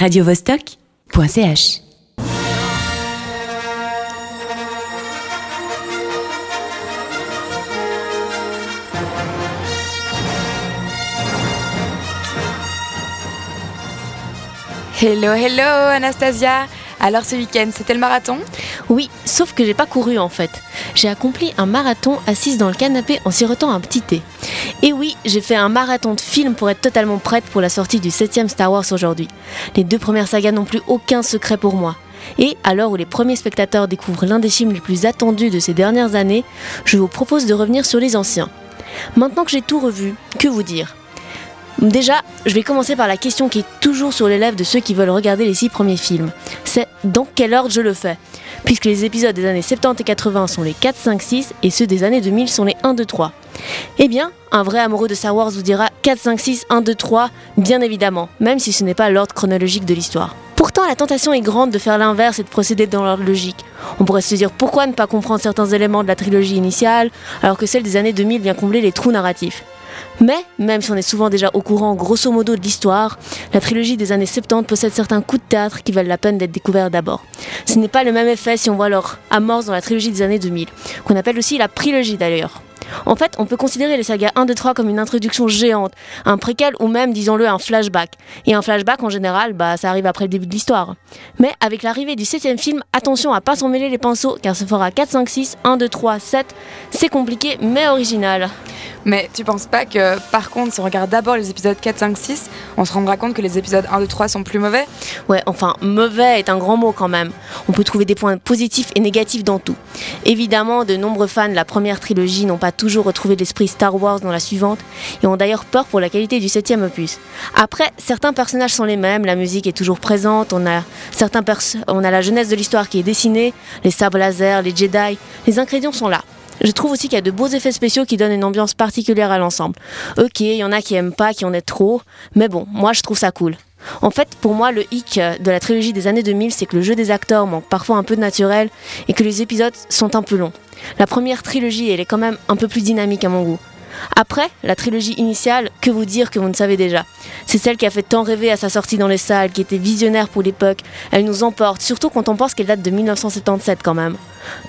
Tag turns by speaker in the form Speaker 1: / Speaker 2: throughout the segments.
Speaker 1: radiovostok.ch
Speaker 2: Hello, hello Anastasia Alors ce week-end, c'était le marathon?
Speaker 3: Oui, sauf que j'ai pas couru en fait. J'ai accompli un marathon assise dans le canapé en sirotant un petit thé. Et oui, j'ai fait un marathon de films pour être totalement prête pour la sortie du 7ème Star Wars aujourd'hui. Les deux premières sagas n'ont plus aucun secret pour moi. Et à l'heure où les premiers spectateurs découvrent l'un des films les plus attendus de ces dernières années, je vous propose de revenir sur les anciens. Maintenant que j'ai tout revu, que vous dire? Déjà, je vais commencer par la question qui est toujours sur les lèvres de ceux qui veulent regarder les six premiers films. C'est dans quel ordre je le fais? Puisque les épisodes des années 70 et 80 sont les 4, 5, 6 et ceux des années 2000 sont les 1, 2, 3. Eh bien, un vrai amoureux de Star Wars vous dira 4, 5, 6, 1, 2, 3, bien évidemment, même si ce n'est pas l'ordre chronologique de l'histoire. Pourtant, la tentation est grande de faire l'inverse et de procéder dans l'ordre logique. On pourrait se dire pourquoi ne pas comprendre certains éléments de la trilogie initiale, alors que celle des années 2000 vient combler les trous narratifs. Mais, même si on est souvent déjà au courant grosso modo de l'histoire, la trilogie des années 70 possède certains coups de théâtre qui valent la peine d'être découverts d'abord. Ce n'est pas le même effet si on voit leur amorce dans la trilogie des années 2000, qu'on appelle aussi la trilogie d'ailleurs. En fait, on peut considérer les sagas 1, 2, 3 comme une introduction géante, un préquel ou même, disons-le, un flashback. Et un flashback, en général, bah, ça arrive après le début de l'histoire. Mais avec l'arrivée du 7 film, attention à pas s'en mêler les pinceaux, car ce fera 4, 5, 6, 1, 2, 3, 7. C'est compliqué, mais original.
Speaker 2: Mais tu penses pas que, par contre, si on regarde d'abord les épisodes 4, 5, 6, on se rendra compte que les épisodes 1, 2, 3 sont plus mauvais?
Speaker 3: Ouais, enfin, mauvais est un grand mot quand même. On peut trouver des points positifs et négatifs dans tout. Évidemment, de nombreux fans de la première trilogie n'ont pas toujours retrouvé l'esprit Star Wars dans la suivante et ont d'ailleurs peur pour la qualité du septième opus. Après, certains personnages sont les mêmes, la musique est toujours présente, on a, certains on la jeunesse de l'histoire qui est dessinée, les sabres laser, les Jedi, les ingrédients sont là. Je trouve aussi qu'il y a de beaux effets spéciaux qui donnent une ambiance particulière à l'ensemble. Ok, il y en a qui aiment pas, qui en aiment trop, mais bon, moi je trouve ça cool. En fait, pour moi, le hic de la trilogie des années 2000, c'est que le jeu des acteurs manque parfois un peu de naturel et que les épisodes sont un peu longs. La première trilogie, elle est quand même un peu plus dynamique à mon goût. Après, la trilogie initiale, que vous dire que vous ne savez déjà C'est celle qui a fait tant rêver à sa sortie dans les salles, qui était visionnaire pour l'époque. Elle nous emporte, surtout quand on pense qu'elle date de 1977 quand même.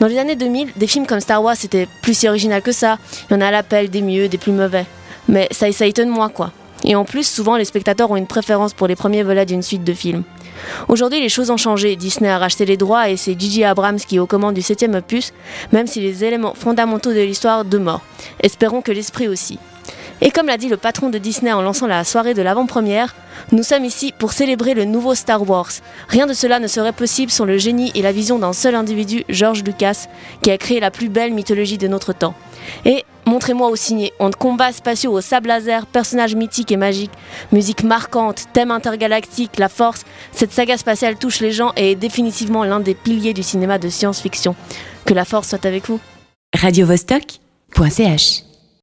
Speaker 3: Dans les années 2000, des films comme Star Wars étaient plus si original que ça. Il y en a à l'appel, des mieux, des plus mauvais. Mais ça, ça étonne moi, quoi. Et en plus, souvent, les spectateurs ont une préférence pour les premiers volets d'une suite de films. Aujourd'hui, les choses ont changé. Disney a racheté les droits et c'est Gigi Abrams qui est aux commandes du 7 opus, même si les éléments fondamentaux de l'histoire demeurent. Espérons que l'esprit aussi. Et comme l'a dit le patron de Disney en lançant la soirée de l'avant-première, nous sommes ici pour célébrer le nouveau Star Wars. Rien de cela ne serait possible sans le génie et la vision d'un seul individu, George Lucas, qui a créé la plus belle mythologie de notre temps. Et montrez-moi au signé, entre combats spatiaux au sable laser, personnages mythiques et magiques, musique marquante, thème intergalactique, la force, cette saga spatiale touche les gens et est définitivement l'un des piliers du cinéma de science-fiction. Que la force soit avec vous.
Speaker 1: Radio -Vostok